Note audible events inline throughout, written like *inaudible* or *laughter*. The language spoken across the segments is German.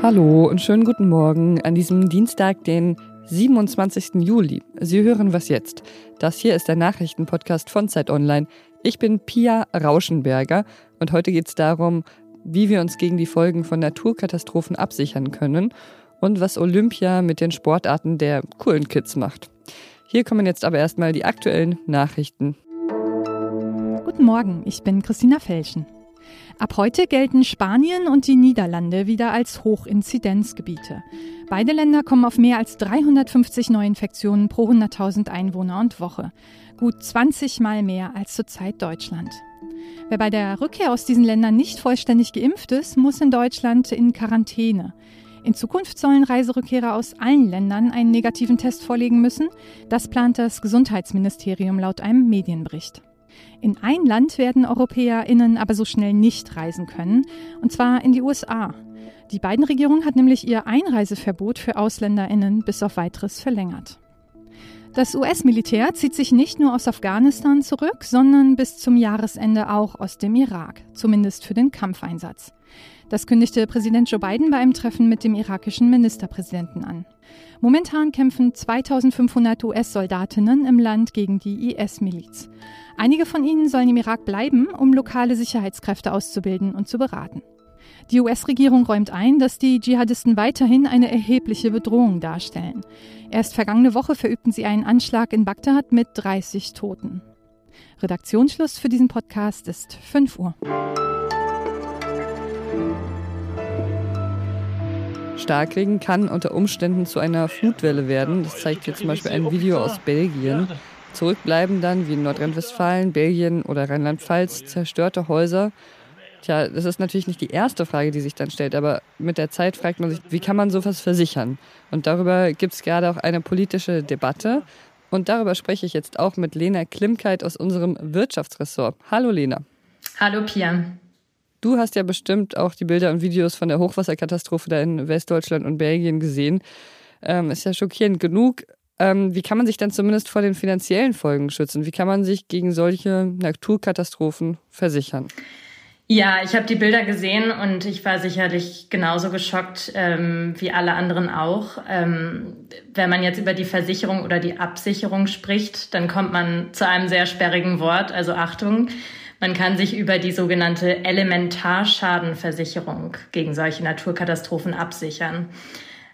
Hallo und schönen guten Morgen an diesem Dienstag, den 27. Juli. Sie hören was jetzt. Das hier ist der Nachrichtenpodcast von Zeit Online. Ich bin Pia Rauschenberger und heute geht es darum, wie wir uns gegen die Folgen von Naturkatastrophen absichern können und was Olympia mit den Sportarten der coolen Kids macht. Hier kommen jetzt aber erstmal die aktuellen Nachrichten. Guten Morgen, ich bin Christina Felschen. Ab heute gelten Spanien und die Niederlande wieder als Hochinzidenzgebiete. Beide Länder kommen auf mehr als 350 Neuinfektionen pro 100.000 Einwohner und Woche. Gut 20 Mal mehr als zurzeit Deutschland. Wer bei der Rückkehr aus diesen Ländern nicht vollständig geimpft ist, muss in Deutschland in Quarantäne. In Zukunft sollen Reiserückkehrer aus allen Ländern einen negativen Test vorlegen müssen. Das plant das Gesundheitsministerium laut einem Medienbericht. In ein Land werden EuropäerInnen aber so schnell nicht reisen können, und zwar in die USA. Die beiden Regierungen hat nämlich ihr Einreiseverbot für AusländerInnen bis auf weiteres verlängert. Das US-Militär zieht sich nicht nur aus Afghanistan zurück, sondern bis zum Jahresende auch aus dem Irak, zumindest für den Kampfeinsatz. Das kündigte Präsident Joe Biden bei einem Treffen mit dem irakischen Ministerpräsidenten an. Momentan kämpfen 2500 US-Soldatinnen im Land gegen die IS-Miliz. Einige von ihnen sollen im Irak bleiben, um lokale Sicherheitskräfte auszubilden und zu beraten. Die US-Regierung räumt ein, dass die Dschihadisten weiterhin eine erhebliche Bedrohung darstellen. Erst vergangene Woche verübten sie einen Anschlag in Bagdad mit 30 Toten. Redaktionsschluss für diesen Podcast ist 5 Uhr. Starkregen kann unter Umständen zu einer Flutwelle werden. Das zeigt hier zum Beispiel ein Video aus Belgien. Zurückbleiben dann, wie in Nordrhein-Westfalen, Belgien oder Rheinland-Pfalz, zerstörte Häuser. Tja, das ist natürlich nicht die erste Frage, die sich dann stellt, aber mit der Zeit fragt man sich, wie kann man sowas versichern? Und darüber gibt es gerade auch eine politische Debatte. Und darüber spreche ich jetzt auch mit Lena Klimkeit aus unserem Wirtschaftsressort. Hallo Lena. Hallo Pia. Du hast ja bestimmt auch die Bilder und Videos von der Hochwasserkatastrophe da in Westdeutschland und Belgien gesehen. Ähm, ist ja schockierend genug. Ähm, wie kann man sich dann zumindest vor den finanziellen Folgen schützen? Wie kann man sich gegen solche Naturkatastrophen versichern? Ja, ich habe die Bilder gesehen und ich war sicherlich genauso geschockt ähm, wie alle anderen auch. Ähm, wenn man jetzt über die Versicherung oder die Absicherung spricht, dann kommt man zu einem sehr sperrigen Wort, also Achtung. Man kann sich über die sogenannte Elementarschadenversicherung gegen solche Naturkatastrophen absichern.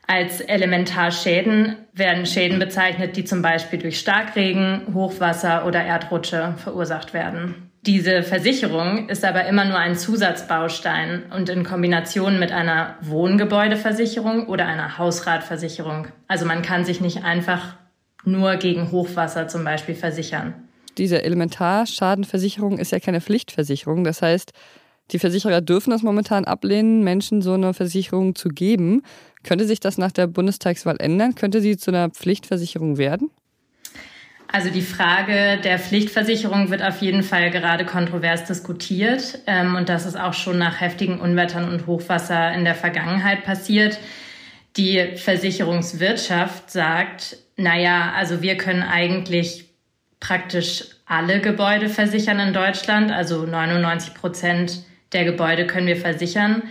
Als Elementarschäden werden Schäden bezeichnet, die zum Beispiel durch Starkregen, Hochwasser oder Erdrutsche verursacht werden. Diese Versicherung ist aber immer nur ein Zusatzbaustein und in Kombination mit einer Wohngebäudeversicherung oder einer Hausratversicherung. Also man kann sich nicht einfach nur gegen Hochwasser zum Beispiel versichern diese Elementarschadenversicherung ist ja keine Pflichtversicherung. Das heißt, die Versicherer dürfen es momentan ablehnen, Menschen so eine Versicherung zu geben. Könnte sich das nach der Bundestagswahl ändern? Könnte sie zu einer Pflichtversicherung werden? Also die Frage der Pflichtversicherung wird auf jeden Fall gerade kontrovers diskutiert. Ähm, und das ist auch schon nach heftigen Unwettern und Hochwasser in der Vergangenheit passiert. Die Versicherungswirtschaft sagt, naja, also wir können eigentlich praktisch alle Gebäude versichern in Deutschland. Also 99 Prozent der Gebäude können wir versichern.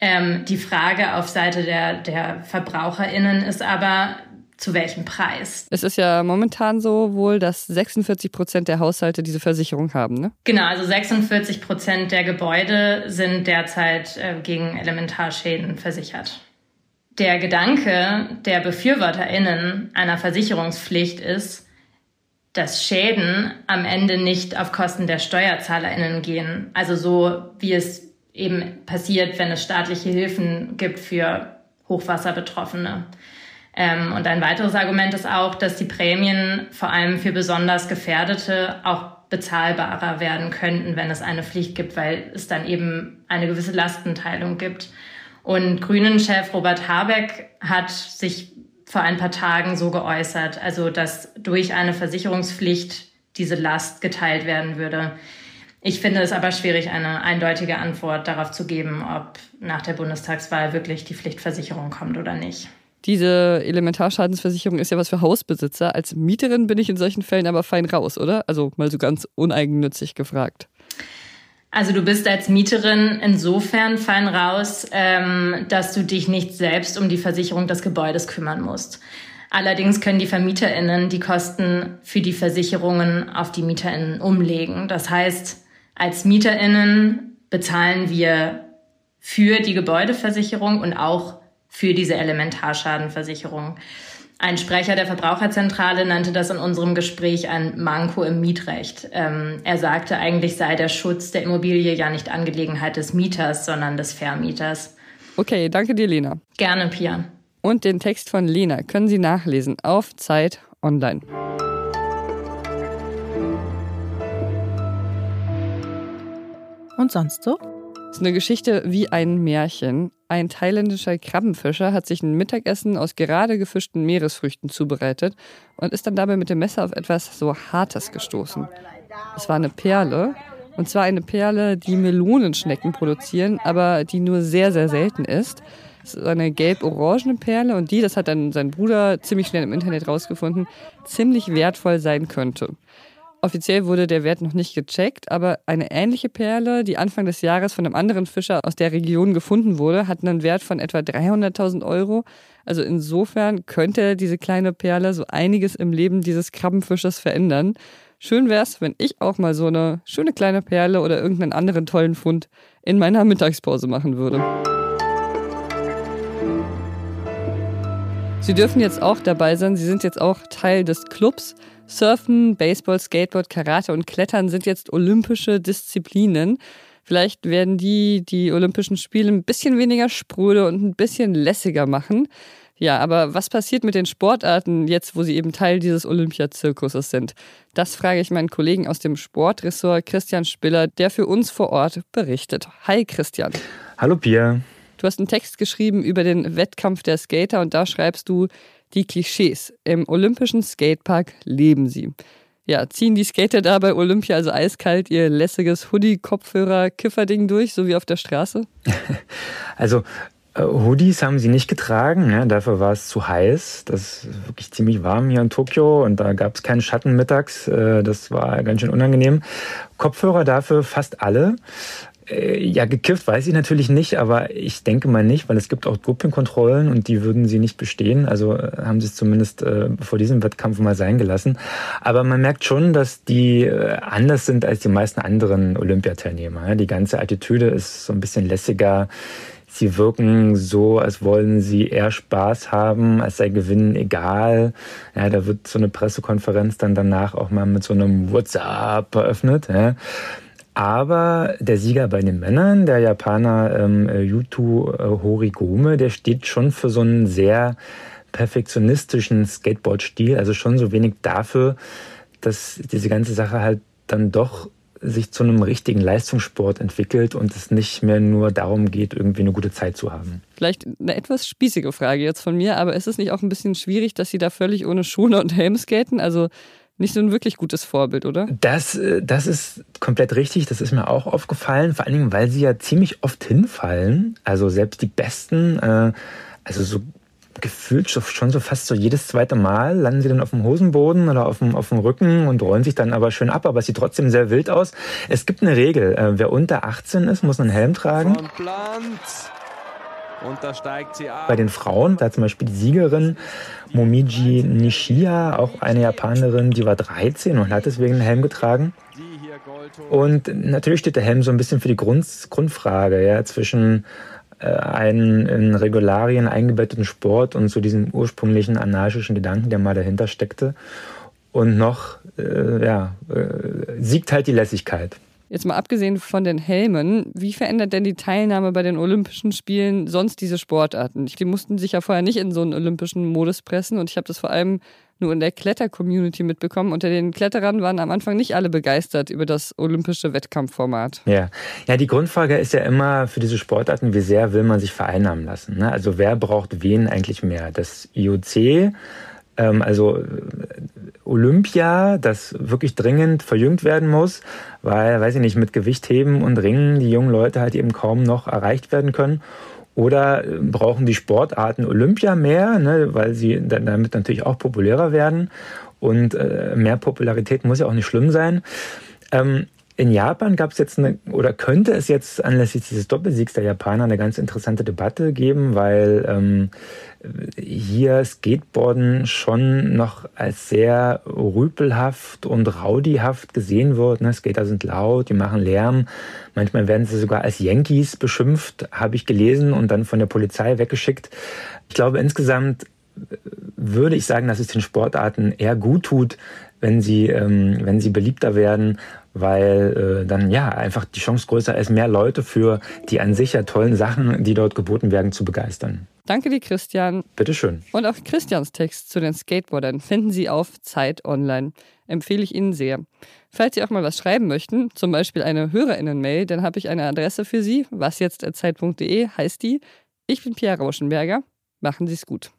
Ähm, die Frage auf Seite der, der VerbraucherInnen ist aber, zu welchem Preis? Es ist ja momentan so wohl, dass 46 Prozent der Haushalte diese Versicherung haben, ne? Genau, also 46 Prozent der Gebäude sind derzeit äh, gegen Elementarschäden versichert. Der Gedanke der BefürworterInnen einer Versicherungspflicht ist, dass Schäden am Ende nicht auf Kosten der SteuerzahlerInnen gehen. Also so wie es eben passiert, wenn es staatliche Hilfen gibt für Hochwasserbetroffene. Ähm, und ein weiteres Argument ist auch, dass die Prämien vor allem für besonders Gefährdete auch bezahlbarer werden könnten, wenn es eine Pflicht gibt, weil es dann eben eine gewisse Lastenteilung gibt. Und Grünen-Chef Robert Habeck hat sich vor ein paar Tagen so geäußert, also dass durch eine Versicherungspflicht diese Last geteilt werden würde. Ich finde es aber schwierig, eine eindeutige Antwort darauf zu geben, ob nach der Bundestagswahl wirklich die Pflichtversicherung kommt oder nicht. Diese Elementarschadensversicherung ist ja was für Hausbesitzer. Als Mieterin bin ich in solchen Fällen aber fein raus, oder? Also mal so ganz uneigennützig gefragt. Also du bist als Mieterin insofern fein raus, ähm, dass du dich nicht selbst um die Versicherung des Gebäudes kümmern musst. Allerdings können die VermieterInnen die Kosten für die Versicherungen auf die MieterInnen umlegen. Das heißt, als MieterInnen bezahlen wir für die Gebäudeversicherung und auch für diese Elementarschadenversicherung. Ein Sprecher der Verbraucherzentrale nannte das in unserem Gespräch ein Manko im Mietrecht. Ähm, er sagte, eigentlich sei der Schutz der Immobilie ja nicht Angelegenheit des Mieters, sondern des Vermieters. Okay, danke dir, Lena. Gerne, Pia. Und den Text von Lena können Sie nachlesen auf Zeit Online. Und sonst so? Das ist eine Geschichte wie ein Märchen. Ein thailändischer Krabbenfischer hat sich ein Mittagessen aus gerade gefischten Meeresfrüchten zubereitet und ist dann dabei mit dem Messer auf etwas so Hartes gestoßen. Es war eine Perle. Und zwar eine Perle, die Melonenschnecken produzieren, aber die nur sehr, sehr selten ist. Es ist eine gelb-orangene Perle und die, das hat dann sein Bruder ziemlich schnell im Internet rausgefunden, ziemlich wertvoll sein könnte. Offiziell wurde der Wert noch nicht gecheckt, aber eine ähnliche Perle, die Anfang des Jahres von einem anderen Fischer aus der Region gefunden wurde, hat einen Wert von etwa 300.000 Euro. Also insofern könnte diese kleine Perle so einiges im Leben dieses Krabbenfischers verändern. Schön wäre es, wenn ich auch mal so eine schöne kleine Perle oder irgendeinen anderen tollen Fund in meiner Mittagspause machen würde. Sie dürfen jetzt auch dabei sein. Sie sind jetzt auch Teil des Clubs. Surfen, Baseball, Skateboard, Karate und Klettern sind jetzt olympische Disziplinen. Vielleicht werden die die Olympischen Spiele ein bisschen weniger spröde und ein bisschen lässiger machen. Ja, aber was passiert mit den Sportarten jetzt, wo sie eben Teil dieses Olympiazirkuses sind? Das frage ich meinen Kollegen aus dem Sportressort Christian Spiller, der für uns vor Ort berichtet. Hi Christian. Hallo Pia. Du hast einen Text geschrieben über den Wettkampf der Skater und da schreibst du, die Klischees. Im Olympischen Skatepark leben sie. Ja, ziehen die Skater da bei Olympia also eiskalt ihr lässiges Hoodie-Kopfhörer-Kifferding durch, so wie auf der Straße? *laughs* Also äh, Hoodies haben sie nicht getragen, ja, dafür war es zu heiß. Das ist wirklich ziemlich warm hier in Tokio und da gab es keinen Schatten mittags. Äh, das war ganz schön unangenehm. Kopfhörer dafür fast alle. Äh, ja, gekifft weiß ich natürlich nicht, aber ich denke mal nicht, weil es gibt auch Dopingkontrollen und die würden sie nicht bestehen. Also äh, haben sie es zumindest äh, vor diesem Wettkampf mal sein gelassen. Aber man merkt schon, dass die äh, anders sind als die meisten anderen Olympiateilnehmer. Die ganze Attitüde ist so ein bisschen lässiger. Sie wirken so, als wollen sie eher Spaß haben, als sei Gewinnen egal. Ja, da wird so eine Pressekonferenz dann danach auch mal mit so einem WhatsApp eröffnet. Ja. Aber der Sieger bei den Männern, der Japaner ähm, Yuto Horigome, der steht schon für so einen sehr perfektionistischen Skateboard-Stil. Also schon so wenig dafür, dass diese ganze Sache halt dann doch sich zu einem richtigen Leistungssport entwickelt und es nicht mehr nur darum geht, irgendwie eine gute Zeit zu haben. Vielleicht eine etwas spießige Frage jetzt von mir, aber ist es nicht auch ein bisschen schwierig, dass Sie da völlig ohne Schuhe und Helm skaten? Also nicht so ein wirklich gutes Vorbild, oder? Das, äh, das ist komplett richtig. Das ist mir auch aufgefallen. Vor allen Dingen, weil sie ja ziemlich oft hinfallen. Also selbst die Besten, äh, also so gefühlt schon so fast so jedes zweite Mal landen sie dann auf dem Hosenboden oder auf dem, auf dem Rücken und rollen sich dann aber schön ab, aber es sieht trotzdem sehr wild aus. Es gibt eine Regel. Äh, wer unter 18 ist, muss einen Helm tragen. Von Plant. Und da steigt sie ab. Bei den Frauen, da zum Beispiel die Siegerin Momiji Nishiya, auch eine Japanerin, die war 13 und hat deswegen einen Helm getragen. Und natürlich steht der Helm so ein bisschen für die Grund, Grundfrage ja, zwischen äh, einen in Regularien eingebetteten Sport und so diesem ursprünglichen anarchischen Gedanken, der mal dahinter steckte. Und noch äh, ja, äh, siegt halt die Lässigkeit. Jetzt mal abgesehen von den Helmen, wie verändert denn die Teilnahme bei den Olympischen Spielen sonst diese Sportarten? Die mussten sich ja vorher nicht in so einen olympischen Modus pressen und ich habe das vor allem nur in der Kletter-Community mitbekommen. Unter den Kletterern waren am Anfang nicht alle begeistert über das olympische Wettkampfformat. Ja, ja die Grundfrage ist ja immer für diese Sportarten, wie sehr will man sich vereinnahmen lassen? Ne? Also wer braucht wen eigentlich mehr? Das IOC ähm, also Olympia, das wirklich dringend verjüngt werden muss, weil, weiß ich nicht, mit Gewichtheben und Ringen die jungen Leute halt eben kaum noch erreicht werden können. Oder äh, brauchen die Sportarten Olympia mehr, ne, weil sie damit natürlich auch populärer werden. Und äh, mehr Popularität muss ja auch nicht schlimm sein. Ähm, In Japan gab es jetzt eine, oder könnte es jetzt anlässlich dieses Doppelsiegs der Japaner eine ganz interessante Debatte geben, weil ähm, hier Skateboarden schon noch als sehr rüpelhaft und rowdyhaft gesehen wird. Ne? Skater sind laut, die machen Lärm. Manchmal werden sie sogar als Yankees beschimpft, habe ich gelesen und dann von der Polizei weggeschickt. Ich glaube, insgesamt würde ich sagen, dass es den Sportarten eher gut tut, wenn sie, ähm, wenn sie beliebter werden, weil äh, dann ja einfach die Chance größer ist, mehr Leute für die an sich ja tollen Sachen, die dort geboten werden, zu begeistern. Danke dir, Christian. Bitteschön. Und auch Christians Text zu den Skateboardern finden Sie auf Zeit Online. Empfehle ich Ihnen sehr. Falls Sie auch mal was schreiben möchten, zum Beispiel eine HörerInnen-Mail, dann habe ich eine Adresse für Sie. wasjetzt.zeit.de heißt die. Ich bin Pierre Rauschenberger. Machen Sie es gut.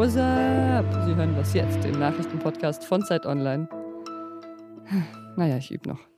What's up? Sie hören was jetzt, den Nachrichtenpodcast von Zeit Online. Naja, ich übe noch.